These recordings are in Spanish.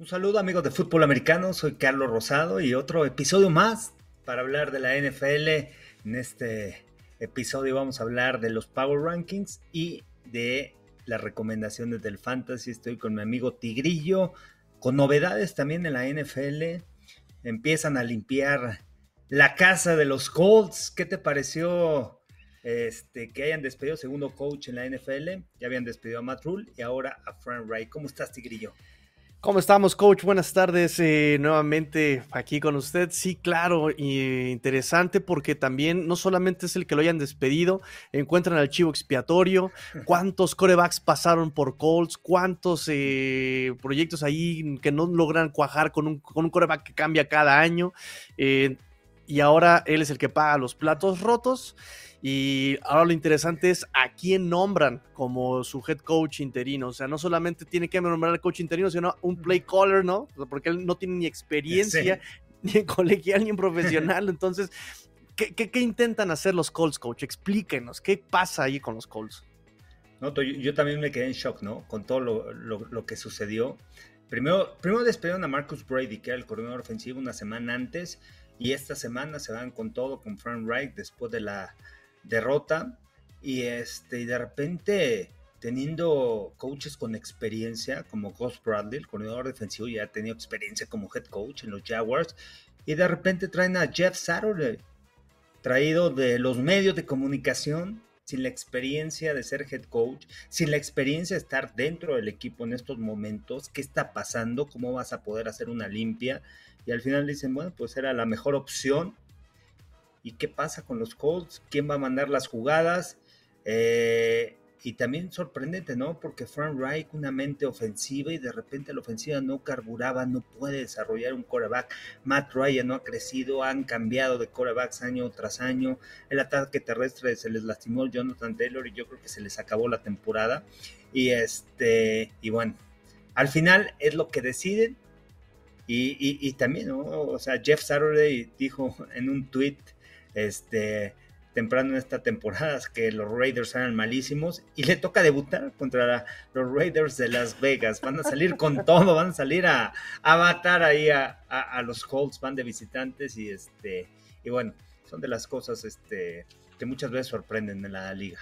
Un saludo amigos de fútbol americano, soy Carlos Rosado y otro episodio más para hablar de la NFL. En este episodio vamos a hablar de los Power Rankings y de las recomendaciones del Fantasy. Estoy con mi amigo Tigrillo, con novedades también en la NFL. Empiezan a limpiar la casa de los Colts. ¿Qué te pareció este, que hayan despedido segundo coach en la NFL? Ya habían despedido a Matt Rule y ahora a Frank Wright. ¿Cómo estás, Tigrillo? ¿Cómo estamos, coach? Buenas tardes eh, nuevamente aquí con usted. Sí, claro, y interesante porque también no solamente es el que lo hayan despedido, encuentran al chivo expiatorio, cuántos corebacks pasaron por Colts, cuántos eh, proyectos ahí que no logran cuajar con un, con un coreback que cambia cada año. Eh, y ahora él es el que paga los platos rotos. Y ahora lo interesante es a quién nombran como su head coach interino. O sea, no solamente tiene que nombrar al coach interino, sino un play caller, ¿no? Porque él no tiene ni experiencia, ni en colegial, ni en profesional. Entonces, ¿qué, ¿qué, intentan hacer los Colts, coach? Explíquenos, ¿qué pasa ahí con los Colts? No, yo, también me quedé en shock, ¿no? Con todo lo, lo, que sucedió. Primero, primero despedieron a Marcus Brady, que era el coordinador ofensivo, una semana antes. Y esta semana se van con todo con Frank Wright después de la derrota y este y de repente teniendo coaches con experiencia como Gus Bradley, el coordinador defensivo, ya ha tenido experiencia como head coach en los Jaguars y de repente traen a Jeff Saturday, traído de los medios de comunicación, sin la experiencia de ser head coach, sin la experiencia de estar dentro del equipo en estos momentos, qué está pasando, cómo vas a poder hacer una limpia y al final dicen, bueno, pues era la mejor opción y qué pasa con los Colts, quién va a mandar las jugadas. Eh, y también sorprendente, ¿no? Porque Frank Reich, una mente ofensiva y de repente la ofensiva no carburaba, no puede desarrollar un coreback. Matt Ryan no ha crecido, han cambiado de corebacks año tras año. El ataque terrestre se les lastimó Jonathan Taylor y yo creo que se les acabó la temporada. Y este, y bueno, al final es lo que deciden. Y, y también, ¿no? O sea, Jeff Saturday dijo en un tweet este, temprano en esta temporada que los Raiders eran malísimos y le toca debutar contra los Raiders de Las Vegas. Van a salir con todo, van a salir a, a matar ahí a, los Colts, van de visitantes y este y bueno, son de las cosas este, que muchas veces sorprenden en la liga.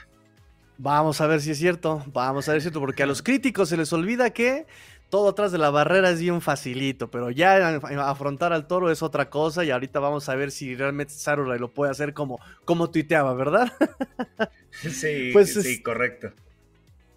Vamos a ver si es cierto, vamos a ver si es cierto, porque a los críticos se les olvida que todo atrás de la barrera es bien facilito, pero ya afrontar al toro es otra cosa y ahorita vamos a ver si realmente Sarurai lo puede hacer como, como tuiteaba, ¿verdad? Sí, pues sí, correcto.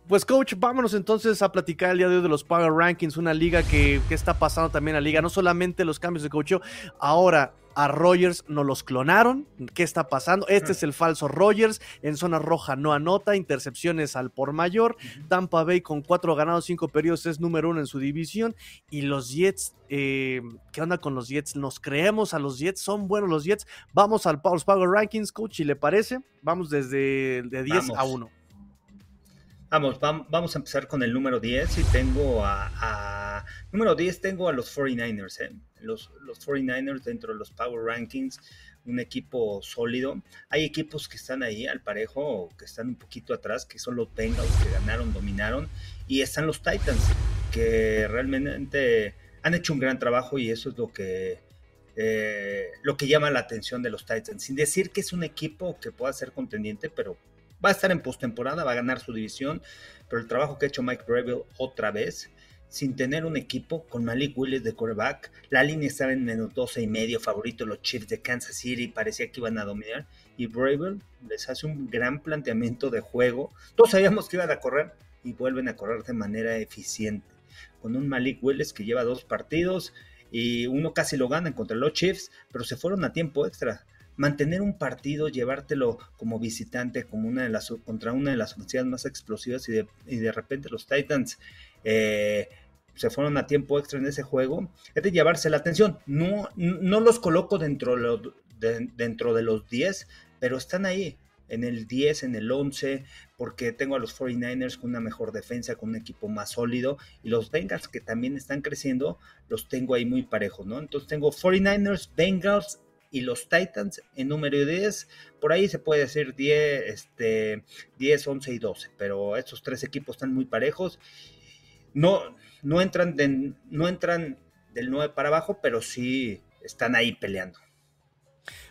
Pues coach, vámonos entonces a platicar el día de hoy de los Power Rankings, una liga que, que está pasando también a la liga, no solamente los cambios de coach, ahora a Rogers no los clonaron. ¿Qué está pasando? Este es el falso Rogers. En zona roja no anota. Intercepciones al por mayor. Tampa Bay con cuatro ganados, cinco periodos es número uno en su división. Y los Jets, eh, ¿qué onda con los Jets? ¿Nos creemos a los Jets? ¿Son buenos los Jets? Vamos al Power, Power Rankings, coach, ¿y le parece? Vamos desde de 10 a 1. Vamos, vamos a empezar con el número 10 y tengo a, número 10 tengo a los 49ers, ¿eh? los, los 49ers dentro de los Power Rankings, un equipo sólido. Hay equipos que están ahí al parejo, que están un poquito atrás, que son los Bengals, que ganaron, dominaron, y están los Titans, que realmente han hecho un gran trabajo y eso es lo que... Eh, lo que llama la atención de los Titans, sin decir que es un equipo que pueda ser contendiente, pero Va a estar en postemporada, va a ganar su división, pero el trabajo que ha hecho Mike Breville otra vez, sin tener un equipo con Malik Willis de quarterback, la línea estaba en menos 12 y medio, favorito los Chiefs de Kansas City, parecía que iban a dominar, y Breville les hace un gran planteamiento de juego. Todos sabíamos que iban a correr y vuelven a correr de manera eficiente, con un Malik Willis que lleva dos partidos y uno casi lo gana contra los Chiefs, pero se fueron a tiempo extra mantener un partido, llevártelo como visitante como una de las, contra una de las ofensivas más explosivas y de, y de repente los Titans eh, se fueron a tiempo extra en ese juego, es de llevarse la atención. No, no los coloco dentro de, dentro de los 10, pero están ahí en el 10, en el 11, porque tengo a los 49ers con una mejor defensa, con un equipo más sólido, y los Bengals que también están creciendo, los tengo ahí muy parejos, ¿no? Entonces tengo 49ers, Bengals y los Titans en número 10, por ahí se puede decir 10, este, 10, 11 y 12, pero estos tres equipos están muy parejos. no, no, entran no entran del 9 para abajo, pero sí están ahí peleando.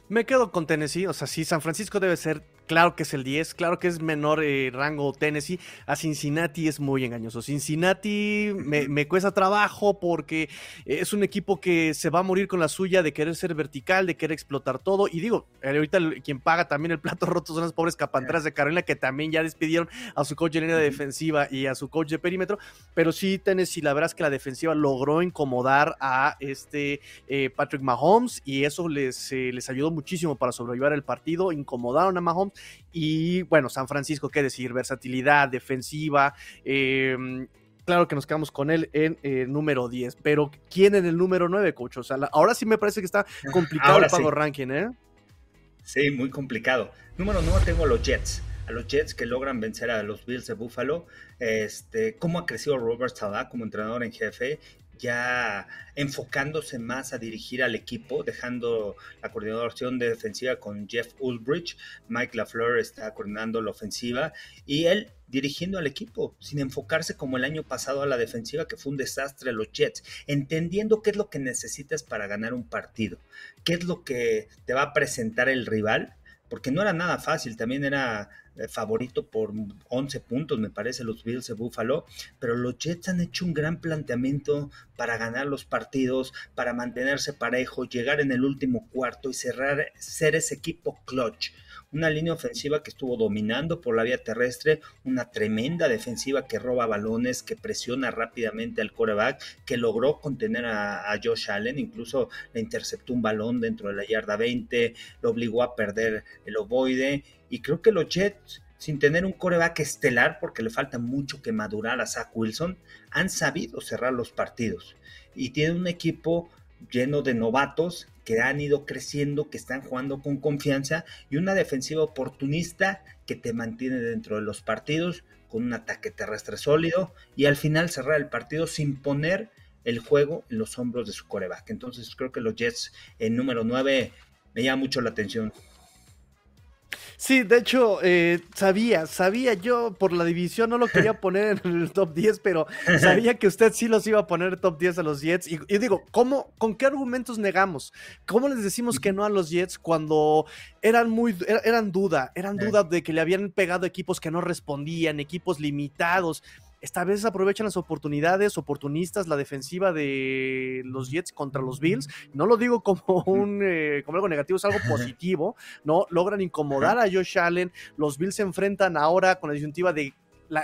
Me quedo con Tennessee, o sea, sí, San Francisco debe ser Claro que es el 10, claro que es menor eh, rango Tennessee. A Cincinnati es muy engañoso. Cincinnati me, cuesta trabajo porque es un equipo que se va a morir con la suya de querer ser vertical, de querer explotar todo. Y digo, eh, ahorita quien paga también el plato roto son las pobres capantras de Carolina que también ya despidieron a su coach de línea defensiva y a su coach de perímetro. Pero sí, Tennessee, la verdad es que la defensiva logró incomodar a este eh, Patrick Mahomes y eso les, les ayudó muchísimo para sobrevivir el partido. Incomodaron a Mahomes y bueno, San Francisco, qué decir, versatilidad, defensiva. Em, claro que nos quedamos con él en eh, número 10, pero ¿quién en el número 9, coach? O sea, ahora sí me parece que está complicado el pago ranking, ¿eh? Sí, muy complicado. Número 9 tengo los Jets. A los Jets que logran vencer a los Bills de Buffalo. Este, cómo ha crecido Robert Salah como entrenador en jefe ya enfocándose más a dirigir al equipo, dejando la coordinación de defensiva con Jeff Ulbrich. Mike LaFleur está coordinando la ofensiva y él dirigiendo al equipo, sin enfocarse como el año pasado a la defensiva, que fue un desastre los Jets, entendiendo qué es lo que necesitas para ganar un partido, qué es lo que te va a presentar el rival, porque no era nada fácil, también era favorito por 11 puntos, me parece, los Bills de Buffalo, pero los Jets han hecho un gran planteamiento para ganar los partidos, para mantenerse parejo, llegar en el último cuarto y cerrar, ser ese equipo clutch una línea ofensiva que estuvo dominando por la vía terrestre, una tremenda defensiva que roba balones, que presiona rápidamente al coreback, que logró contener a, Josh Allen, incluso le interceptó un balón dentro de la yarda 20, lo obligó a perder el ovoide, y creo que los Jets sin tener un coreback estelar, porque le falta mucho que madurar a Zach Wilson, han sabido cerrar los partidos. Y tienen un equipo lleno de novatos que han ido creciendo, que están jugando con confianza y una defensiva oportunista que te mantiene dentro de los partidos con un ataque terrestre sólido y al final cerrar el partido sin poner el juego en los hombros de su coreback. Entonces creo que los Jets en número 9 me llama mucho la atención. Sí, de hecho, eh, sabía, sabía yo por la división, no lo quería poner en el top 10, pero sabía que usted sí los iba a poner top 10 a los Jets. Y, digo, ¿cómo, ¿con qué argumentos negamos? ¿Cómo les decimos que no a los Jets cuando eran muy, er, eran duda, eran duda de que le habían pegado equipos que no respondían, equipos limitados? Esta vez aprovechan las oportunidades oportunistas, la defensiva de los Jets contra los Bills. No lo digo como, un, eh, como algo negativo, es algo positivo, ¿no? Logran incomodar a Josh Allen. Los Bills se enfrentan ahora con la disyuntiva de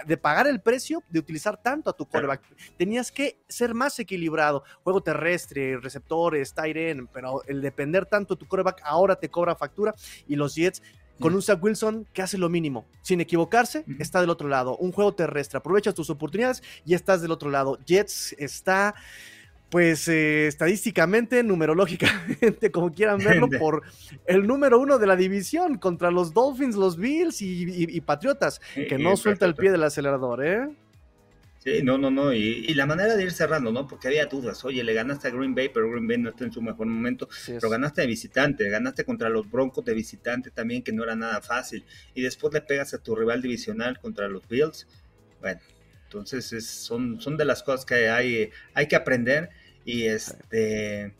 de pagar el precio de utilizar tanto a tu quarterback. Tenías que ser más equilibrado. Juego terrestre, receptores, tight end, pero el depender tanto de tu quarterback ahora te cobra factura y los Jets con un Zach Wilson que hace lo mínimo. Sin equivocarse, está del otro lado. Un juego terrestre. Aprovechas tus oportunidades y estás del otro lado. Jets está, pues, eh, estadísticamente, numerológicamente, como quieran verlo, por el número uno de la división contra los Dolphins, los Bills y, Patriotas, que no suelta el pie del acelerador, ¿eh? Sí, no, no, no. Y, la manera de ir cerrando, ¿no? Porque había dudas. Oye, le ganaste a Green Bay, pero Green Bay no está en su mejor momento. pero ganaste de visitante, ganaste contra los Broncos de visitante también, que no era nada fácil. Y después le pegas a tu rival divisional contra los Bills. Bueno, entonces son, son de las cosas que hay, hay que aprender. Y este.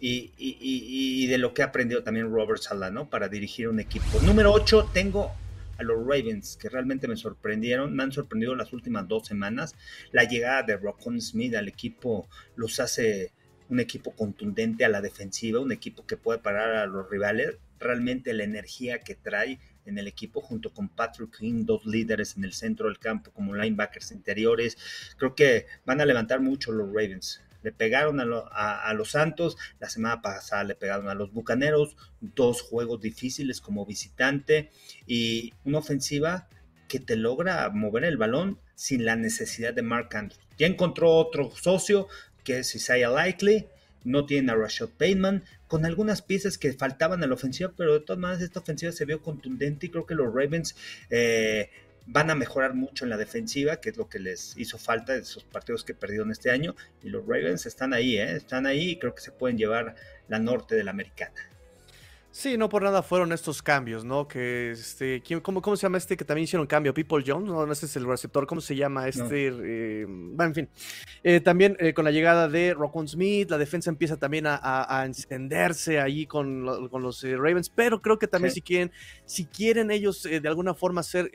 Y, y, y, de lo que ha aprendido también Robert Sala, ¿no? Para dirigir un equipo. Número 8, tengo a los Ravens, que realmente me sorprendieron, me han sorprendido las últimas dos semanas. La llegada de Rockon Smith al equipo los hace un equipo contundente a la defensiva, un equipo que puede parar a los rivales. Realmente la energía que trae en el equipo junto con Patrick King, dos líderes en el centro del campo como linebackers interiores. Creo que van a levantar mucho los Ravens le pegaron a, los Santos, la semana pasada le pegaron a los Bucaneros, dos juegos difíciles como visitante y una ofensiva que te logra mover el balón sin la necesidad de Mark Andrews. Ya encontró otro socio que es Isaiah Likely, no tiene a Rashad Bateman, con algunas piezas que faltaban en la ofensiva, pero de todas maneras esta ofensiva se vio contundente y creo que los Ravens eh, van a mejorar mucho en la defensiva, que es lo que les hizo falta de esos partidos que perdieron este año. Y los Ravens están ahí, ¿eh? están ahí y creo que se pueden llevar la norte de la americana. Sí, no por nada fueron estos cambios, ¿no? Que este, cómo, ¿cómo se llama este que también hicieron cambio? People Jones, no, no ese es el receptor, ¿cómo se llama este? Eh, bueno, en fin. Eh, también eh, con la llegada de Rockon Smith, la defensa empieza también a, encenderse ahí con, los Ravens, pero creo que también si quieren, si quieren ellos de alguna forma hacer,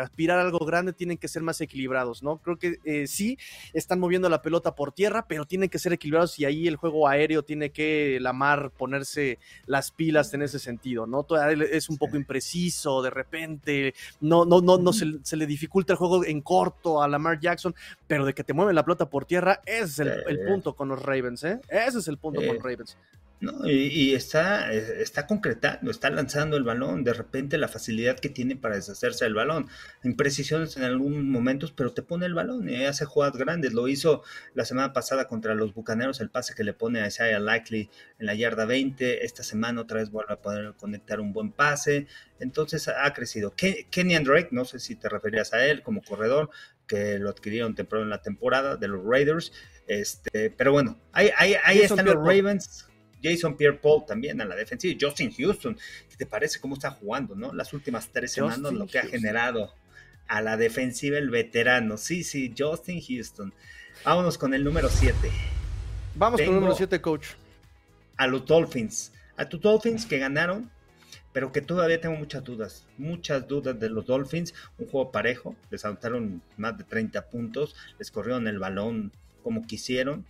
aspirar a algo grande, tienen que ser más equilibrados, ¿no? Creo que sí, están moviendo la pelota por tierra, pero tienen que ser equilibrados y ahí el juego aéreo tiene que la mar ponerse las pilas en ese sentido, ¿no? Es un poco impreciso, de repente, no, no, no, no se, le dificulta el juego en corto a Lamar Jackson, pero de que te mueven la pelota por tierra, ese es el, punto con los Ravens, ¿eh? Ese es el punto con los Ravens. No, y, está, eh, está concretando, está lanzando el balón, de repente la facilidad que tiene para deshacerse del balón, imprecisiones en algunos momentos, pero te pone el balón y hace jugadas grandes, lo hizo la semana pasada contra los Bucaneros, el pase que le pone a Isaiah Likely en la yarda 20, esta semana otra vez vuelve a poder conectar un buen pase, entonces ha crecido. Kenny Drake, no sé si te referías a él como corredor, que lo adquirieron temprano en la temporada de los Raiders, este, pero bueno, ahí, ahí, están los Ravens Jason Pierre Paul también a la defensiva. Justin Houston, ¿qué te parece cómo está jugando, no? Las últimas tres semanas, lo que ha generado a la defensiva el veterano. Sí, sí, Justin Houston. Vámonos con el número 7. Vamos con el número 7, coach. A los Dolphins. A tus Dolphins que ganaron, pero que todavía tengo muchas dudas. Muchas dudas de los Dolphins. Un juego parejo. Les anotaron más de 30 puntos. Les corrieron el balón como quisieron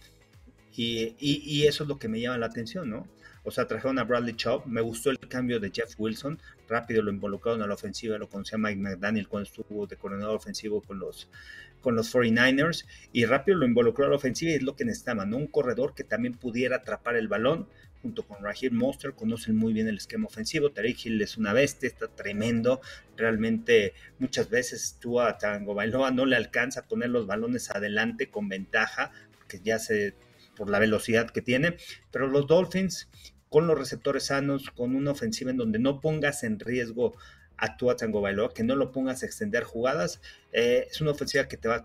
y, eso es lo que me llama la atención, ¿no? O sea, trajeron a Bradley Chubb, me gustó el cambio de Jeff Wilson, rápido lo involucraron a la ofensiva, lo conocía Mike McDaniel cuando estuvo de coordinador ofensivo con los, con los 49ers, y rápido lo involucró a la ofensiva y es lo que necesitaban, ¿no? Un corredor que también pudiera atrapar el balón, junto con Raheem Monster, conocen muy bien el esquema ofensivo, Tarek Hill es una bestia, está tremendo, realmente muchas veces tú a Tango Bailoa no le alcanza a poner los balones adelante con ventaja, porque ya se por la velocidad que tiene, pero los Dolphins con los receptores sanos, con una ofensiva en donde no pongas en riesgo a Tua Tango Bailoa, que no lo pongas a extender jugadas, eh, es una ofensiva que te va a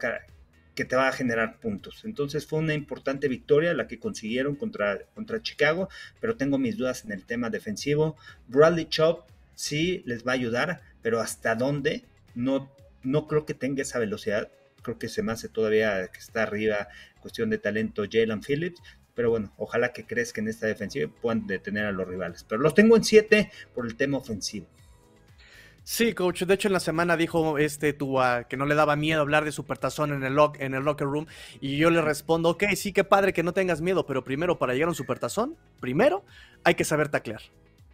que te va a generar puntos. Entonces fue una importante victoria la que consiguieron contra, contra Chicago, pero tengo mis dudas en el tema defensivo. Bradley Chubb sí les va a ayudar, pero hasta dónde no, no creo que tenga esa velocidad. Creo que se me hace todavía que está arriba cuestión de talento Jalen Phillips. Pero bueno, ojalá que crezca en esta defensiva y puedan detener a los rivales. Pero los tengo en 7 por el tema ofensivo. Sí, coach. De hecho, en la semana dijo este Tua que no le daba miedo hablar de supertazón en el, lock, en el locker room. Y yo le respondo, ok, sí, qué padre que no tengas miedo, pero primero, para llegar a un supertazón, primero hay que saber taclear.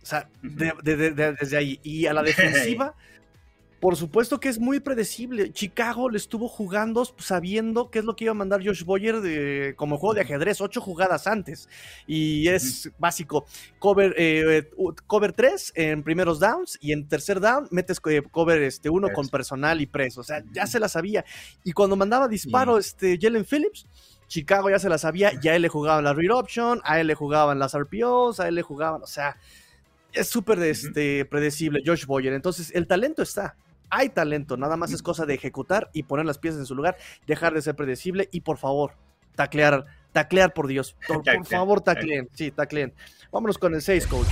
O sea, desde ahí. Y a la defensiva, por supuesto que es muy predecible. Chicago le estuvo jugando sabiendo qué es lo que iba a mandar Josh Boyer de, como juego de ajedrez, ocho jugadas antes. Y es básico. Cover, eh, cover 3 en primeros downs y en tercer down metes eh, cover este, uno con personal y preso. O sea, ya se la sabía. Y cuando mandaba disparo este, Jalen Phillips, Chicago ya se la sabía, ya él le jugaban la read option, a él le jugaban las RPOs, a él le jugaban, o sea, es súper este, predecible Josh Boyer. Entonces, el talento está hay talento, nada más es cosa de ejecutar y poner las piezas en su lugar, dejar de ser predecible y por favor, taclear, taclear por Dios, por, favor, tacleen, sí, tacleen. Vámonos con el 6, coach.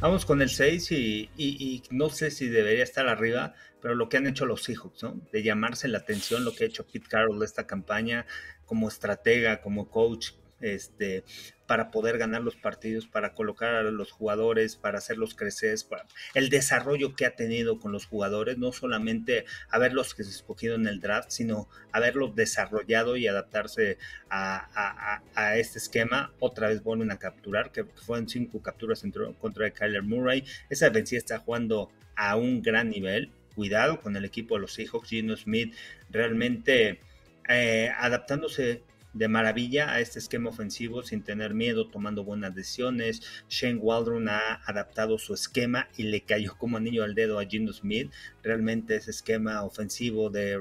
Vamos con el 6 y, no sé si debería estar arriba, pero lo que han hecho los Seahawks, ¿no? De llamarse la atención, lo que ha hecho Pete Carroll de esta campaña como estratega, como coach, este, para poder ganar los partidos, para colocar a los jugadores, para hacerlos crecer, el desarrollo que ha tenido con los jugadores, no solamente haberlos escogido en el draft, sino haberlos desarrollado y adaptarse a, este esquema. Otra vez vuelven a capturar, que fueron cinco capturas contra Kyler Murray. Esa defensiva está jugando a un gran nivel. Cuidado con el equipo de los Seahawks, Gino Smith realmente eh, adaptándose de maravilla a este esquema ofensivo sin tener miedo, tomando buenas decisiones. Shane Waldron ha adaptado su esquema y le cayó como anillo al dedo a Gino Smith. Realmente ese esquema ofensivo de,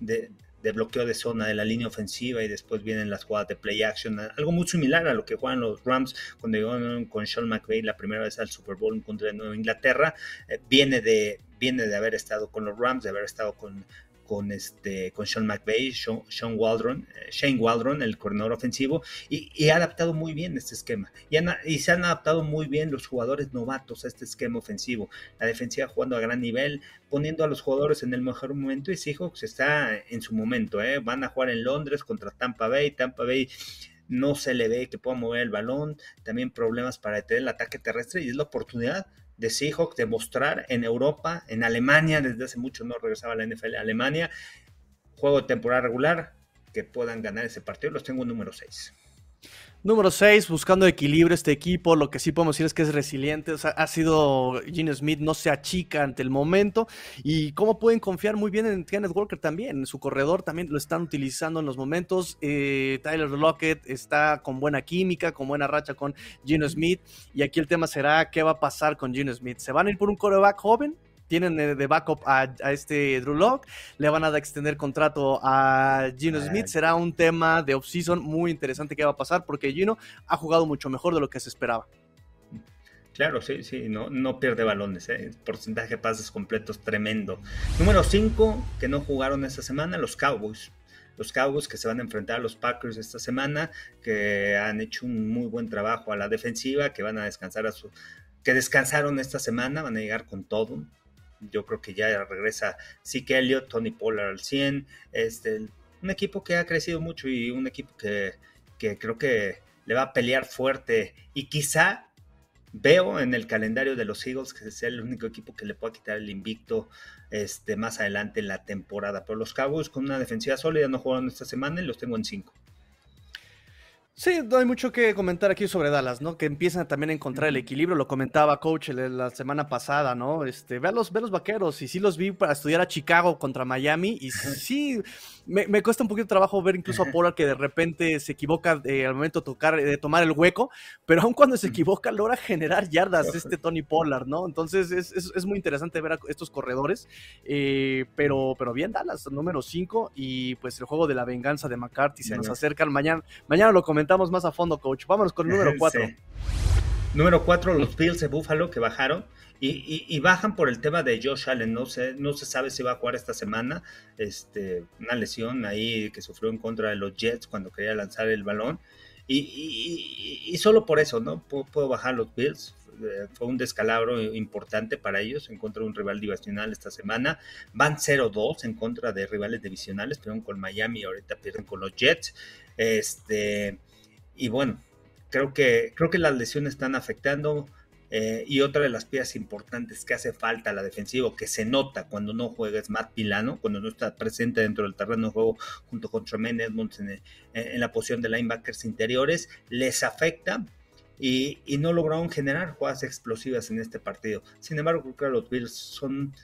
de, bloqueo de zona de la línea ofensiva y después vienen las jugadas de play action, algo muy similar a lo que juegan los Rams cuando llegaron con Sean McVay la primera vez al Super Bowl en contra de Nueva Inglaterra. Eh, viene, de, viene de haber estado con los Rams, de haber estado con con, este, con Sean McVay, Sean, Waldron, eh, Shane Waldron, el coordinador ofensivo, y, ha adaptado muy bien este esquema. Y, y, se han adaptado muy bien los jugadores novatos a este esquema ofensivo. La defensiva jugando a gran nivel, poniendo a los jugadores en el mejor momento, y Seahawks está en su momento. ¿eh? Van a jugar en Londres contra Tampa Bay. Tampa Bay no se le ve que pueda mover el balón, también problemas para detener el ataque terrestre y es la oportunidad de Seahawks de mostrar en Europa, en Alemania, desde hace mucho no regresaba a la NFL, Alemania, juego de temporada regular, que puedan ganar ese partido, los tengo en número 6. Número 6, buscando equilibrio este equipo, lo que sí podemos decir es que es resiliente, o sea, ha sido Gene Smith, no se achica ante el momento. Y cómo pueden confiar muy bien en Kenneth Walker también, en su corredor también lo están utilizando en los momentos, eh, Tyler Lockett está con buena química, con buena racha con Gene Smith. Y aquí el tema será qué va a pasar con Gene Smith, ¿se van a ir por un coreback joven? Tienen de backup a, este Drew Locke, le van a extender contrato a Gino Smith, será un tema de offseason muy interesante que va a pasar porque Gino ha jugado mucho mejor de lo que se esperaba. Claro, sí, sí, no, no pierde balones, ¿eh? porcentaje de pases completos tremendo. Número 5, que no jugaron esta semana, los Cowboys. Los Cowboys que se van a enfrentar a los Packers esta semana, que han hecho un muy buen trabajo a la defensiva, que van a descansar a su... que descansaron esta semana, van a llegar con todo yo creo que ya regresa Zeke Elliott, Tony Pollard al 100, este, un equipo que ha crecido mucho y un equipo que, creo que le va a pelear fuerte y quizá veo en el calendario de los Eagles que es el único equipo que le pueda quitar el invicto este, más adelante en la temporada. Pero los Cowboys con una defensiva sólida no jugaron esta semana y los tengo en 5. Sí, no hay mucho que comentar aquí sobre Dallas, ¿no? Que empiezan también a encontrar el equilibrio, lo comentaba coach la semana pasada, ¿no? Este, ve a los, ve los vaqueros, y sí los vi para estudiar a Chicago contra Miami, y sí, me, cuesta un poquito de trabajo ver incluso a Pollard que de repente se equivoca eh, al momento de, tocar, de tomar el hueco, pero aun cuando se equivoca logra generar yardas este Tony Pollard, ¿no? Entonces es, muy interesante ver a estos corredores, eh, pero, pero bien Dallas, número 5 y pues el juego de la venganza de McCarthy se nos acercan mañana, mañana lo comentamos más a fondo, coach. Vámonos con el número 4. Número 4, los Bills de Buffalo que bajaron y, bajan por el tema de Josh Allen, no se, no se sabe si va a jugar esta semana, este, una lesión ahí que sufrió en contra de los Jets cuando quería lanzar el balón, y, solo por eso, ¿no? Puedo, bajar los Bills, eh, fue un descalabro importante para ellos en contra de un rival divisional esta semana, van 0-2 en contra de rivales divisionales, perdieron con Miami, ahorita pierden con los Jets, este, y bueno, creo que, creo que las lesiones están afectando eh, y otra de las piezas importantes que hace falta a la defensiva, que se nota cuando no juega es Matt Pilano, cuando no está presente dentro del terreno de juego junto con Tremaine Edmonds en, la posición de linebackers interiores, les afecta y, no lograron generar jugadas explosivas en este partido. Sin embargo, creo que los Bills son,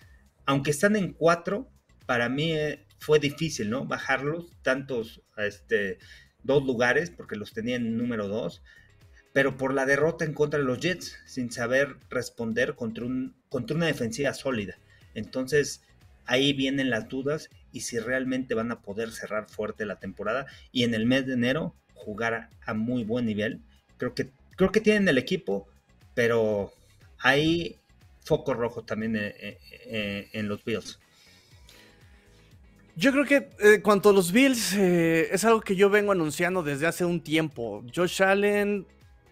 aunque están en cuatro, para mí eh, fue difícil, ¿no? Bajarlos tantos este, dos lugares, porque los tenía en número dos pero por la derrota en contra de los Jets, sin saber responder contra, un, contra una defensiva sólida. Entonces, ahí vienen las dudas y si realmente van a poder cerrar fuerte la temporada y en el mes de enero jugar a, muy buen nivel. Creo que, creo que tienen el equipo, pero hay foco rojo también eh, eh, eh, en los Bills. Yo creo que en cuanto a los Bills, es algo que yo vengo anunciando desde hace un tiempo. Josh Allen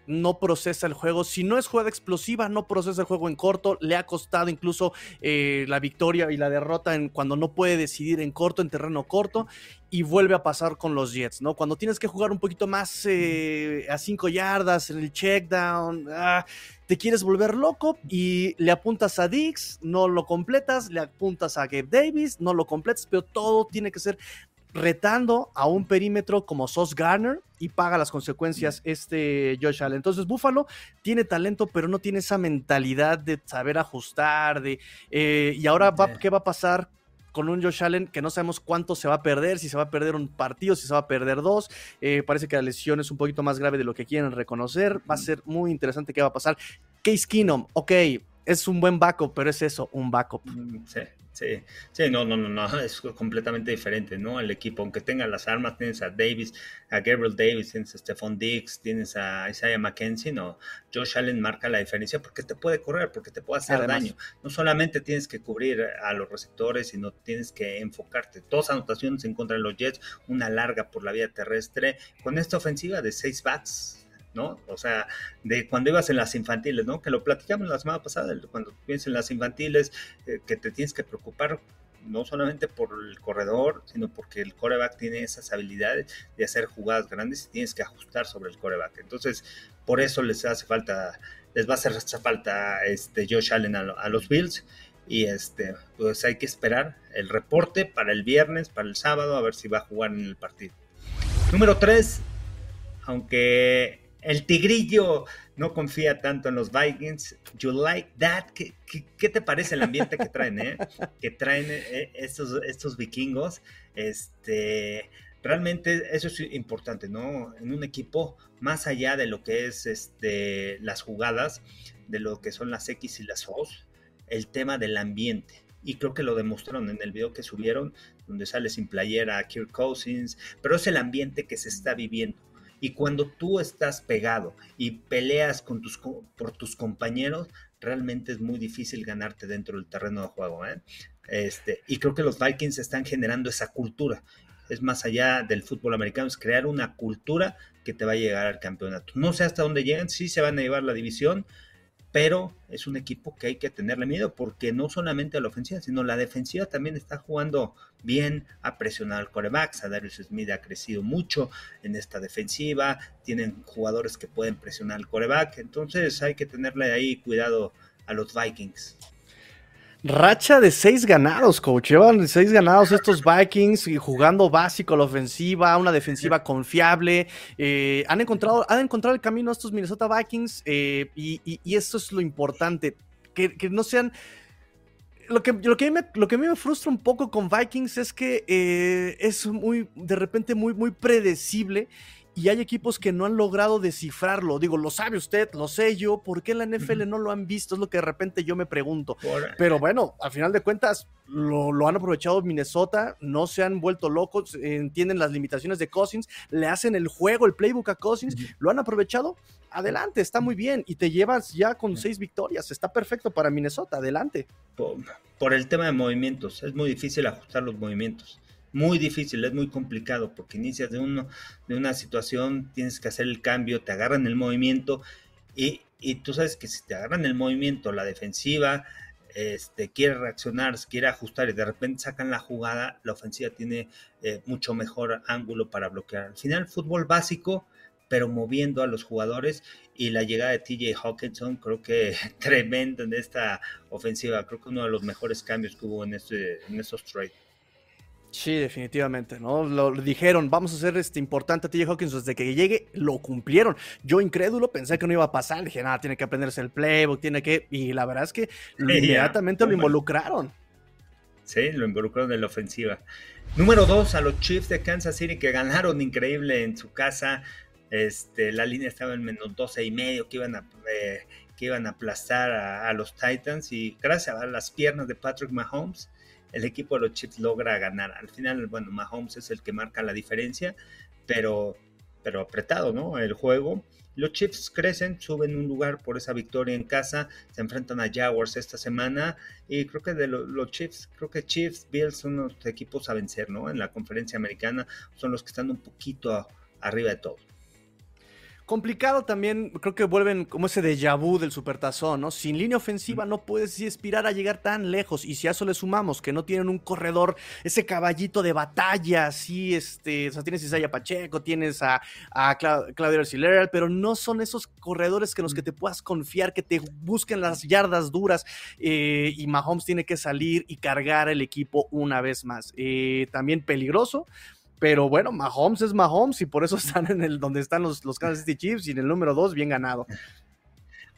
no procesa el juego. Si no es jugada explosiva, no procesa el juego en corto. Le ha costado incluso eh, la victoria y la derrota en, cuando no puede decidir en corto, en terreno corto. Y vuelve a pasar con los Jets, ¿no? Cuando tienes que jugar un poquito más eh, a cinco yardas en el check down, ah, te quieres volver loco y le apuntas a Dix, no lo completas, le apuntas a Gabe Davis, no lo completas, pero todo tiene que ser retando a un perímetro como Sos Garner y paga las consecuencias este Josh Allen. Entonces, Buffalo tiene talento, pero no tiene esa mentalidad de saber ajustar, de eh, y ahora qué va a pasar con un Josh Allen que no sabemos cuánto se va a perder, si se va a perder un partido, si se va a perder dos. Eh, parece que la lesión es un poquito más grave de lo que quieren reconocer. Va a ser muy interesante qué va a pasar. Case Keenum, ok, es un buen backup, pero es eso, un backup. Mm, sí, sí, sí, no, no, no, no, es completamente diferente, ¿no? El equipo, aunque tenga las armas, tienes a Davis, a Gabriel Davis, tienes a Stephon Diggs, tienes a Isaiah McKenzie, no, Josh Allen marca la diferencia porque te puede correr, porque te puede hacer daño. No solamente tienes que cubrir a los receptores, sino tienes que enfocarte. Dos anotaciones en contra de los Jets, una larga por la vía terrestre, con esta ofensiva de seis bats, ¿no? O sea, de cuando ibas en las infantiles, ¿no? Que lo platicamos la semana pasada, cuando piensas en las infantiles, eh, que te tienes que preocupar no solamente por el corredor, sino porque el coreback tiene esas habilidades de hacer jugadas grandes y tienes que ajustar sobre el coreback. Entonces, por eso les hace falta, les va a hacer falta este Josh Allen a, los Bills. Y este, pues hay que esperar el reporte para el viernes, para el sábado, a ver si va a jugar en el partido. Número 3, aunque el tigrillo no confía tanto en los Vikings. You like that? ¿Qué, te parece el ambiente que traen, eh? Que traen eh, estos, estos vikingos. Este, realmente eso es importante, ¿no? En un equipo, más allá de lo que es este, las jugadas, de lo que son las X y las O, el tema del ambiente. Y creo que lo demostraron en el video que subieron, donde sale sin playera Kirk Cousins, pero es el ambiente que se está viviendo y cuando tú estás pegado y peleas con tus, por tus compañeros, realmente es muy difícil ganarte dentro del terreno de juego. ¿eh? Este, y creo que los Vikings están generando esa cultura. Es más allá del fútbol americano, es crear una cultura que te va a llegar al campeonato. No sé hasta dónde llegan, sí se van a llevar la división, pero es un equipo que hay que tenerle miedo porque no solamente la ofensiva, sino la defensiva también está jugando bien, a presionar al coreback, Darius Smith ha crecido mucho en esta defensiva, tienen jugadores que pueden presionar al coreback, entonces hay que tenerle ahí cuidado a los Vikings. Racha de seis ganados, coach. Llevan seis ganados estos Vikings y jugando básico la ofensiva, una defensiva confiable. Eh, han, encontrado, han encontrado el camino a estos Minnesota Vikings eh, y, eso es lo importante. Que, no sean. Lo que, lo, que me, lo que a mí me frustra un poco con Vikings es que eh, es muy, de repente, muy, muy predecible y hay equipos que no han logrado descifrarlo. Digo, lo sabe usted, lo sé yo, ¿por qué la NFL no lo han visto? Es lo que de repente yo me pregunto. Pero bueno, al final de cuentas, lo, han aprovechado Minnesota, no se han vuelto locos, entienden las limitaciones de Cousins, le hacen el juego, el playbook a Cousins, lo han aprovechado. Adelante, está muy bien. Y te llevas ya con seis victorias. Está perfecto para Minnesota. Adelante. por el tema de movimientos. Es muy difícil ajustar los movimientos muy difícil, es muy complicado porque inicias de, uno, de una situación, tienes que hacer el cambio, te agarran el movimiento y, tú sabes que si te agarran el movimiento, la defensiva este, quiere reaccionar, quiere ajustar y de repente sacan la jugada, la ofensiva tiene eh, mucho mejor ángulo para bloquear. Al final, fútbol básico, pero moviendo a los jugadores y la llegada de TJ Hawkinson creo que tremendo en esta ofensiva, creo que uno de los mejores cambios que hubo en, este, en estos trades. Sí, definitivamente, ¿no? Lo, dijeron, vamos a hacer este importante a TJ Hawkins desde que llegue, lo cumplieron. Yo incrédulo pensé que no iba a pasar, dije, nada, tiene que aprenderse el playbook, tiene que, y la verdad es que inmediatamente lo involucraron. Sí, lo involucraron en la ofensiva. Número dos, a los Chiefs de Kansas City que ganaron increíble en su casa. Este, la línea estaba en menos 12 y medio que iban a, eh, que iban a aplastar a, a los Titans y gracias a las piernas de Patrick Mahomes el equipo de los Chiefs logra ganar. Al final, bueno, Mahomes es el que marca la diferencia, pero, pero apretado, ¿no? El juego. Los Chiefs crecen, suben un lugar por esa victoria en casa, se enfrentan a Jaguars esta semana y creo que de los Chiefs, creo que Chiefs, Bills son los equipos a vencer, ¿no? En la conferencia americana son los que están un poquito arriba de todo. Complicado también, creo que vuelven como ese déjà vu del supertazón, ¿no? Sin línea ofensiva no puedes aspirar a llegar tan lejos. Y si a eso le sumamos que no tienen un corredor, ese caballito de batalla, sí, este, o sea, tienes a Isaiah Pacheco, tienes a, a Claudio Arciller, pero no son esos corredores que los que te puedas confiar, que te busquen las yardas duras. Eh, y Mahomes tiene que salir y cargar el equipo una vez más. Eh, también peligroso pero bueno, Mahomes es Mahomes y por eso están en el donde están los, los Kansas City Chiefs y en el número 2 bien ganado.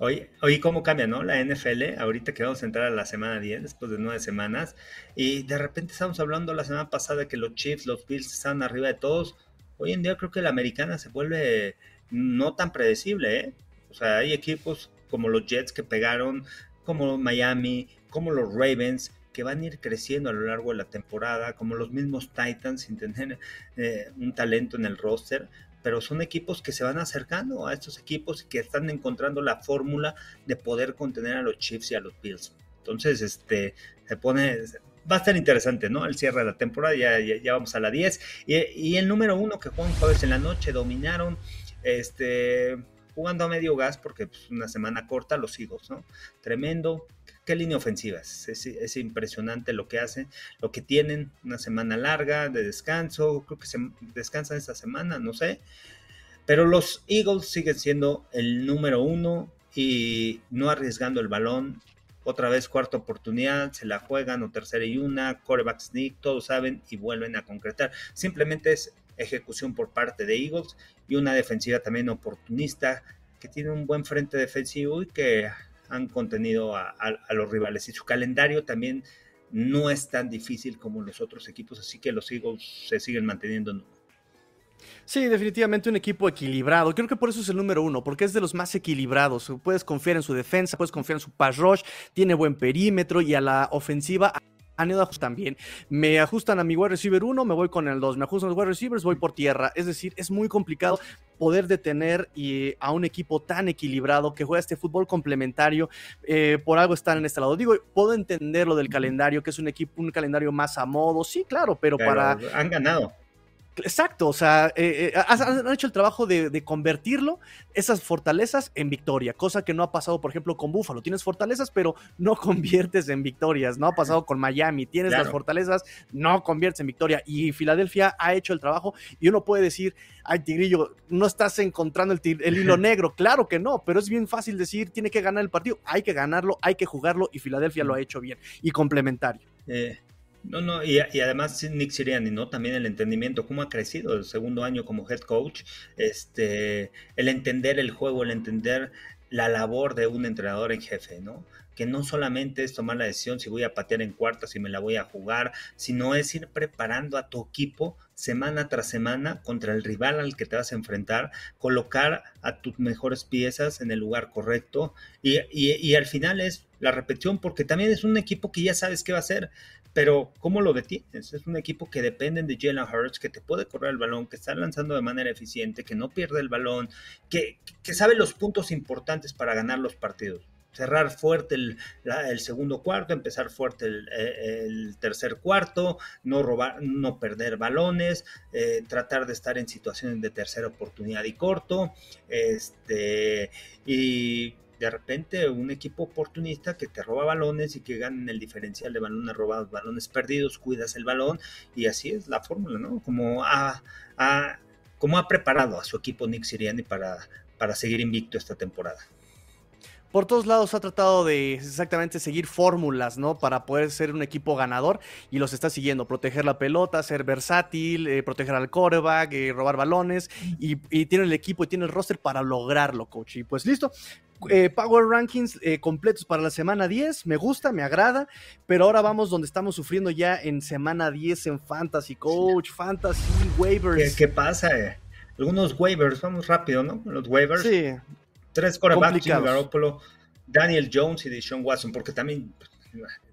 Oye, oye, ¿cómo cambia, no? La NFL, ahorita que vamos a entrar a la semana 10, después de nueve semanas, y de repente estamos hablando la semana pasada que los Chiefs, los Bills están arriba de todos. Hoy en día creo que la americana se vuelve no tan predecible, ¿eh? O sea, hay equipos como los Jets que pegaron como Miami, como los Ravens, que van a ir creciendo a lo largo de la temporada, como los mismos Titans sin tener eh, un talento en el roster, pero son equipos que se van acercando a estos equipos y que están encontrando la fórmula de poder contener a los Chiefs y a los Bills. Entonces, este, se pone, va a estar interesante, ¿no? El cierre de la temporada, ya, ya, vamos a la 10. Y, el número uno que juegan jueves en la noche, dominaron, este, jugando a medio gas porque pues, una semana corta, los Eagles, ¿no? Tremendo. Qué línea ofensiva. Es, es, impresionante lo que hacen, lo que tienen, una semana larga de descanso, creo que se descansan esta semana, no sé, pero los Eagles siguen siendo el número uno y no arriesgando el balón, otra vez cuarta oportunidad, se la juegan o tercera y una, coreback sneak, todos saben y vuelven a concretar. Simplemente es ejecución por parte de Eagles y una defensiva también oportunista que tiene un buen frente defensivo y que han contenido a, los rivales y su calendario también no es tan difícil como los otros equipos, así que los Eagles se siguen manteniendo Sí, definitivamente un equipo equilibrado. Creo que por eso es el número uno, porque es de los más equilibrados. Puedes confiar en su defensa, puedes confiar en su pass rush, tiene buen perímetro y a la ofensiva han ido también. Me ajustan a mi wide receiver 1, me voy con el 2. Me ajustan a los wide receivers, voy por tierra. Es decir, es muy complicado poder detener a un equipo tan equilibrado que juega este fútbol complementario. Eh, por algo están en este lado. Digo, puedo entender lo del calendario, que es un equipo, un calendario más a modo. Sí, claro, pero para. Han ganado. Exacto, o sea, eh, eh, han hecho el trabajo de, convertirlo, esas fortalezas, en victoria, cosa que no ha pasado, por ejemplo, con Buffalo. Tienes fortalezas, pero no conviertes en victorias. No ha pasado con Miami. Tienes las fortalezas, no conviertes en victoria. Y Filadelfia ha hecho el trabajo y uno puede decir, ay, Tigrillo, no estás encontrando el, hilo negro. Claro que no, pero es bien fácil decir, tiene que ganar el partido. Hay que ganarlo, hay que jugarlo y Filadelfia lo ha hecho bien y complementario. Eh, no, no, y, además Nick Sirianni, ¿no? También el entendimiento, cómo ha crecido el segundo año como head coach, este, el entender el juego, el entender la labor de un entrenador en jefe, ¿no? Que no solamente es tomar la decisión si voy a patear en cuarta, si me la voy a jugar, sino es ir preparando a tu equipo semana tras semana contra el rival al que te vas a enfrentar, colocar a tus mejores piezas en el lugar correcto y, y al final es la repetición porque también es un equipo que ya sabes qué va a hacer pero ¿cómo lo detienes? Es un equipo que depende de Jalen Hurts, que te puede correr el balón, que está lanzando de manera eficiente, que no pierde el balón, que, sabe los puntos importantes para ganar los partidos. Cerrar fuerte el, segundo cuarto, empezar fuerte el, tercer cuarto, no robar, no perder balones, eh, tratar de estar en situaciones de tercera oportunidad y corto, este, y de repente un equipo oportunista que te roba balones y que ganan el diferencial de balones robados, balones perdidos, cuidas el balón y así es la fórmula, ¿no? Como ha, como ha preparado a su equipo Nick Siriani para, para seguir invicto esta temporada por todos lados ha tratado de exactamente seguir fórmulas, ¿no? Para poder ser un equipo ganador y los está siguiendo. Proteger la pelota, ser versátil, eh, proteger al quarterback, eh, robar balones y, tiene el equipo y tiene el roster para lograrlo, coach. Y pues listo. Eh, Power Rankings completos para la semana 10, me gusta, me agrada, pero ahora vamos donde estamos sufriendo ya en semana 10 en Fantasy Coach, Fantasy Waivers. ¿Qué, pasa? Algunos waivers, vamos rápido, ¿no? Los waivers. Sí. Tres corebacks, Jimmy Garoppolo, Daniel Jones y Deshaun Watson, porque también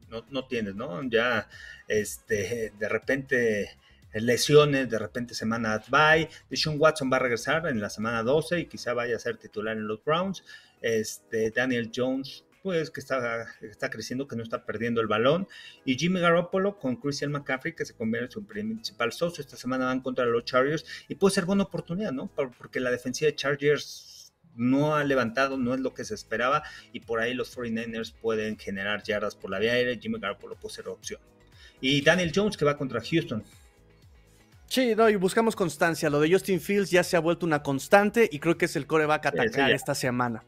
no, no tienes, ¿no? Ya, este, de repente lesiones, de repente semana bye. Deshaun Watson va a regresar en la semana 12 y quizá vaya a ser titular en los Browns. Este, Daniel Jones, pues que está, está creciendo, que no está perdiendo el balón. Y Jimmy Garoppolo con Christian McCaffrey, que se convierte en su principal socio. Esta semana van contra los Chargers y puede ser buena oportunidad, ¿no? Porque la defensiva de Chargers no ha levantado, no es lo que se esperaba y por ahí los 49ers pueden generar yardas por la vía aérea, Jimmy Garoppolo puede ser opción. Y Daniel Jones que va contra Houston. Sí, no, y buscamos constancia. Lo de Justin Fields ya se ha vuelto una constante y creo que es el coreback a atacar esta semana.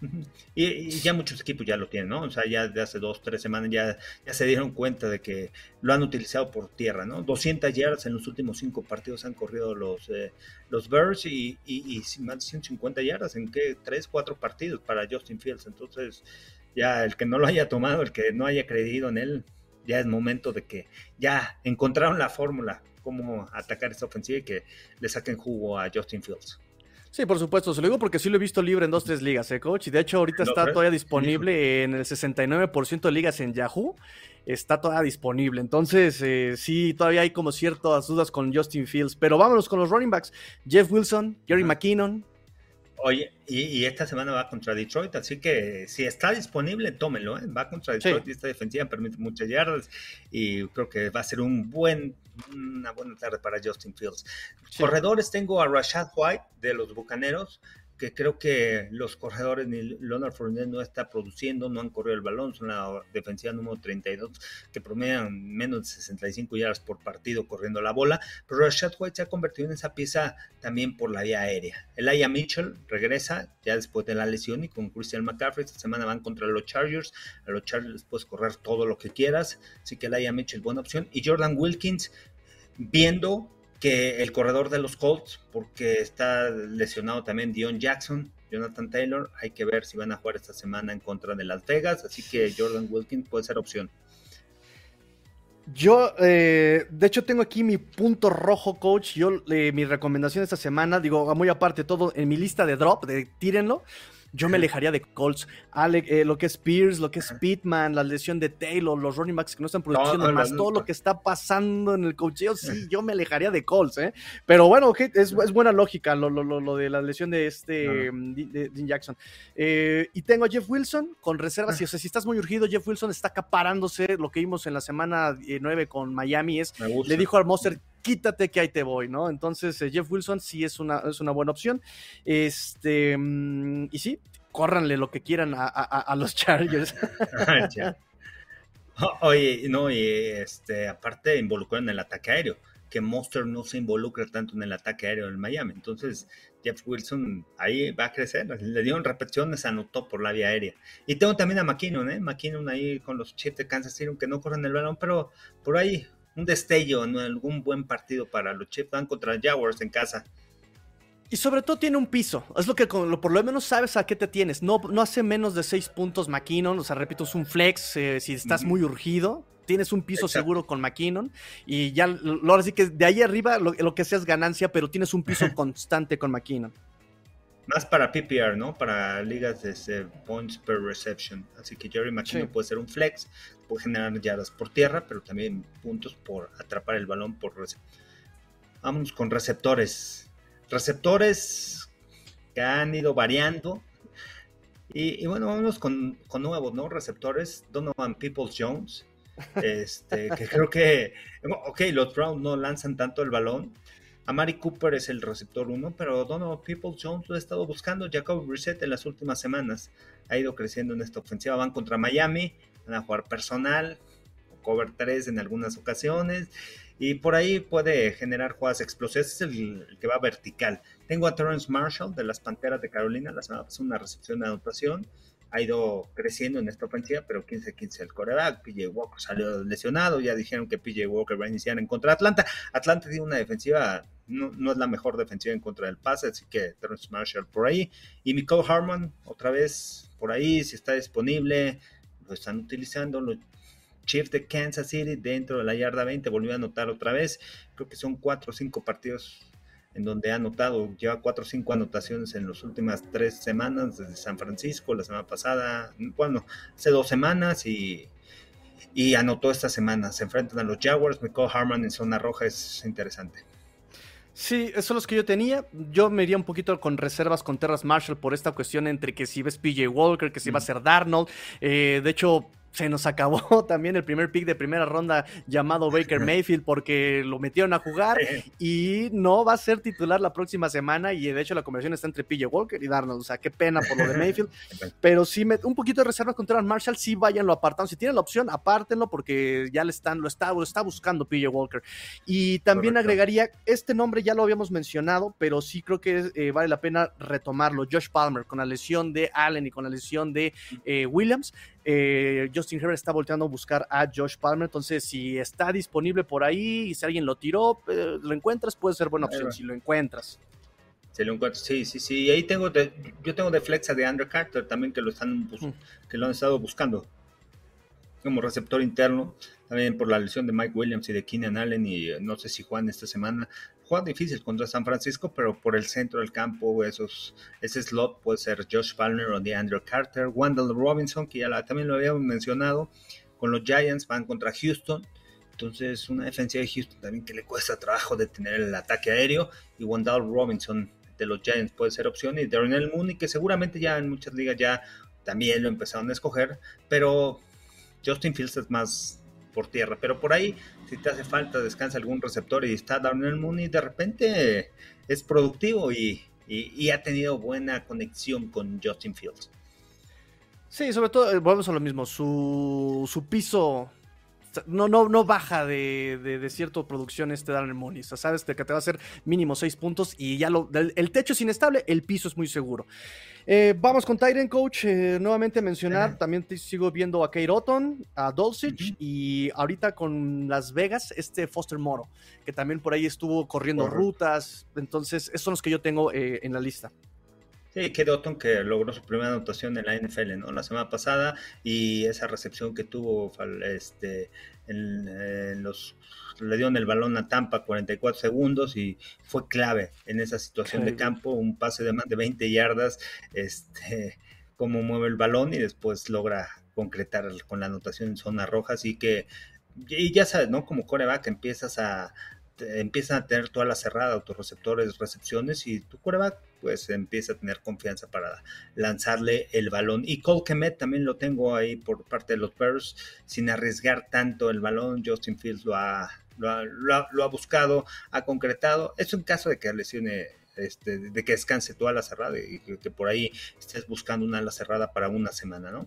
Y, ya muchos equipos ya lo tienen, ¿no? O sea, ya de hace dos, tres semanas ya, ya se dieron cuenta de que lo han utilizado por tierra, ¿no? 200 yardas en los últimos cinco partidos han corrido los, eh, los Bears y, más de 150 yardas en qué, tres, cuatro partidos para Justin Fields. Entonces, ya el que no lo haya tomado, el que no haya creído en él, ya es momento de que ya encontraron la fórmula cómo atacar esta ofensiva y que le saquen jugo a Justin Fields. Sí, por supuesto, se lo digo porque sí lo he visto libre en dos, tres ligas, ¿eh, coach? Y de hecho ahorita está todavía disponible en el 69% de ligas en Yahoo, está todavía disponible. Entonces, eh, sí, todavía hay como ciertas dudas con Justin Fields, pero vámonos con los running backs. Jeff Wilson, Gary McKinnon, Oye, y, esta semana va contra Detroit, así que si está disponible, tómenlo. ¿eh? Va contra Detroit y esta defensiva permite muchas yardas y creo que va a ser un buen, una buena tarde para Justin Fields. Corredores tengo a Rashad White de los Bucaneros, que creo que los corredores ni Leonard Fournette no está produciendo, no han corrido el balón, son la defensiva número 32 que promedian menos de 65 yardas por partido corriendo la bola, pero Rashad White se ha convertido en esa pieza también por la vía aérea. Elijah Mitchell regresa ya después de la lesión y con Christian McCaffrey esta semana van contra los Chargers, a los Chargers puedes correr todo lo que quieras, así que Elijah Mitchell buena opción y Jordan Wilkins viendo que el corredor de los Colts, porque está lesionado también Dion Jackson, Jonathan Taylor, hay que ver si van a jugar esta semana en contra de Las Vegas, así que Jordan Wilkins puede ser opción. Yo, eh, de hecho, tengo aquí mi punto rojo, coach. Yo, eh, mi recomendación esta semana, digo, muy aparte todo, en mi lista de drop, de tírenlo yo me alejaría de Colts. Eh, lo que es Pierce, lo que es Pittman, la lesión de Taylor, los running backs que no están produciendo, más todo lo que está pasando en el cocheo, sí, yo me alejaría de Colts, ¿eh? Pero bueno, es, buena lógica lo, lo, de la lesión de este mm, Dean Jackson. Eh, y tengo a Jeff Wilson con reservas. Y, o sea, si estás muy urgido, Jeff Wilson está acaparándose. Lo que vimos en la semana 9 con Miami es, le dijo al Monster, quítate que ahí te voy, ¿no? Entonces, eh, Jeff Wilson sí es una, es una buena opción. Este, mm, y sí, córranle lo que quieran a, los Chargers. Oye, no, y este, aparte involucran en el ataque aéreo, que Monster no se involucra tanto en el ataque aéreo en Miami. Entonces, Jeff Wilson ahí va a crecer. Le dieron repeticiones, anotó por la vía aérea. Y tengo también a McKinnon, ¿eh? McKinnon ahí con los Chiefs de Kansas City, aunque no corren el balón, pero por ahí un destello en algún buen partido para los Chiefs. Van contra Jaguars en casa. Y sobre todo tiene un piso. Es lo que por lo menos sabes a qué te tienes. No, no hace menos de seis puntos McKinnon. O sea, repito, es un flex. Eh, si estás muy urgido, tienes un piso seguro con McKinnon. Y ya, lo, ahora sí que de ahí arriba lo, que sea es ganancia, pero tienes un piso constante con McKinnon. Más para PPR, ¿no? Para ligas de points per reception. Así que Jerry McKinnon puede ser un flex puede generar yardas por tierra, pero también puntos por atrapar el balón por Vamos con receptores. Receptores que han ido variando. Y, bueno, vamos con, con, nuevos, ¿no? Receptores. Donovan Peoples Jones. Este, que creo que, ok, los Browns no lanzan tanto el balón. Amari Cooper es el receptor 1, pero Donovan Peoples Jones lo ha estado buscando. Jacob Brissett en las últimas semanas ha ido creciendo en esta ofensiva. Van contra Miami van a jugar personal, cover 3 en algunas ocasiones, y por ahí puede generar jugadas explosivas, es el, que va vertical. Tengo a Terrence Marshall de las Panteras de Carolina, la semana pasada una recepción de anotación, ha ido creciendo en esta ofensiva, pero 15-15 el coreback, PJ Walker salió lesionado, ya dijeron que PJ Walker va a iniciar en contra de Atlanta. Atlanta tiene una defensiva, no, no, es la mejor defensiva en contra del pase, así que Terrence Marshall por ahí. Y Michael Harmon, otra vez por ahí, si está disponible, están utilizando los Chiefs de Kansas City dentro de la yarda 20, volvió a anotar otra vez, creo que son 4 o 5 partidos en donde ha anotado, lleva 4 o 5 anotaciones en las últimas 3 semanas desde San Francisco, la semana pasada, bueno, hace 2 semanas y, y anotó esta semana. Se enfrentan a los Jaguars, Michael Harman en zona roja es interesante. Sí, esos son los que yo tenía. Yo me iría un poquito con reservas con Terras Marshall por esta cuestión entre que si ves PJ Walker, que si va a ser Darnold. Eh, de hecho, se nos acabó también el primer pick de primera ronda llamado Baker Mayfield porque lo metieron a jugar y no va a ser titular la próxima semana y de hecho la conversación está entre PJ Walker y Darnold, o sea, qué pena por lo de Mayfield, pero sí un poquito de reserva contra Marshall, sí váyanlo apartando, si tienen la opción, apártenlo porque ya le están, lo está, lo está buscando PJ Walker. Y también agregaría, este nombre ya lo habíamos mencionado, pero sí creo que eh, vale la pena retomarlo, Josh Palmer, con la lesión de Allen y con la lesión de eh, Williams, eh, Justin Herbert está volteando a buscar a Josh Palmer. Entonces, si está disponible por ahí y si alguien lo tiró, eh, lo encuentras, puede ser buena opción si lo encuentras. Si lo encuentras, sí, sí, sí. ahí tengo yo tengo de flexa de Andrew Carter también que lo están mm. que lo han estado buscando como receptor interno, también por la lesión de Mike Williams y de Keenan Allen y eh, no sé si Juan esta semana juega difícil contra San Francisco, pero por el centro del campo, esos, ese slot puede ser Josh Palmer o DeAndre Carter, Wendell Robinson, que ya también lo habíamos mencionado, con los Giants van contra Houston. Entonces, una defensiva de Houston también que le cuesta trabajo detener el ataque aéreo. Y Wendell Robinson de los Giants puede ser opción. Y Darnell Mooney, que seguramente ya en muchas ligas ya también lo empezaron a escoger. Pero Justin Fields es más por tierra. Pero por ahí, si te hace falta, descansa algún receptor y está Darnell Mooney, de repente es productivo y, ha tenido buena conexión con Justin Fields. Sí, sobre todo, eh, volvemos a lo mismo, su, su piso no, no, no baja de, de, cierta producción este Darren Mooney. O sea, sabes que te va a hacer mínimo 6 puntos y ya lo, el, techo es inestable, el piso es muy seguro. Eh, vamos con Tyren Coach, eh, nuevamente mencionar, también te sigo viendo a Kate Otton, a Dulcich y ahorita con Las Vegas, este Foster Moro, que también por ahí estuvo corriendo rutas. Entonces, esos son los que yo tengo eh, en la lista. Sí, que Dotton que logró su primera anotación en la NFL, ¿no? La semana pasada y esa recepción que tuvo este, en, los le dieron el balón a Tampa 44 segundos y fue clave en esa situación de campo, un pase de más de 20 yardas, este, cómo mueve el balón y después logra concretar con la anotación en zona roja, así que y ya sabes, ¿no? Como coreback empiezas a empiezan a tener toda la cerrada, autorreceptores, recepciones y tu coreback pues empieza a tener confianza para lanzarle el balón. Y Cole también lo tengo ahí por parte de los Bears, sin arriesgar tanto el balón. Justin Fields lo ha, lo ha, buscado, ha concretado. Es un caso de que lesione este, de que descanse toda la cerrada y que, por ahí estés buscando una ala cerrada para una semana, ¿no?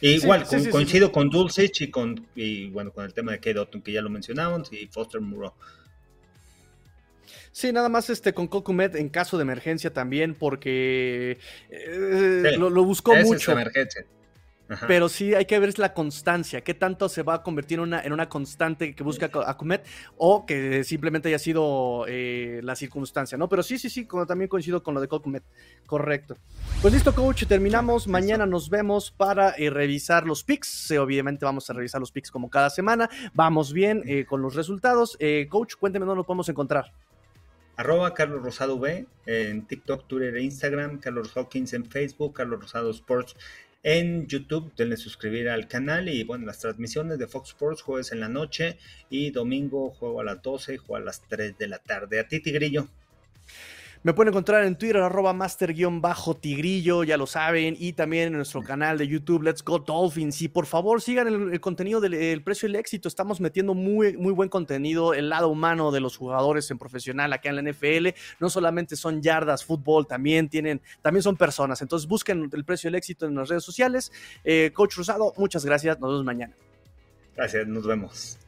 Igual, coincido con Dulcich y con y bueno con el tema de Kate Otton, que ya lo mencionamos, y Foster Muro. Sí, nada más este con Cocumet en caso de emergencia también, porque eh, lo, buscó mucho. emergencia. Pero sí hay que ver la constancia, qué tanto se va a convertir en una, en una constante que busca Akumet o que simplemente haya sido eh, la circunstancia, ¿no? Pero sí, sí, sí, como también coincido con lo de Akumet, correcto. Pues listo, coach, terminamos. Mañana nos vemos para eh, revisar los picks. obviamente vamos a revisar los picks como cada semana. Vamos bien eh, con los resultados. coach, cuénteme dónde nos podemos encontrar. Arroba Carlos Rosado V en TikTok, Twitter e Instagram, Carlos Hawkins en Facebook, Carlos Rosado Sports en YouTube. Denle suscribir al canal y bueno, las transmisiones de Fox Sports jueves en la noche y domingo juego a las 12 y juego a las 3 de la tarde. A ti, Tigrillo. Me pueden encontrar en Twitter, arroba master-tigrillo, ya lo saben, y también en nuestro canal de YouTube, Let's Go Dolphins. Y por favor, sigan el, contenido del precio y el éxito. Estamos metiendo muy, muy buen contenido, el lado humano de los jugadores en profesional acá en la NFL. No solamente son yardas, fútbol, también tienen, también son personas. Entonces busquen el precio y el éxito en las redes sociales. Eh, Coach Rosado, muchas gracias. Nos vemos mañana. Gracias, nos vemos.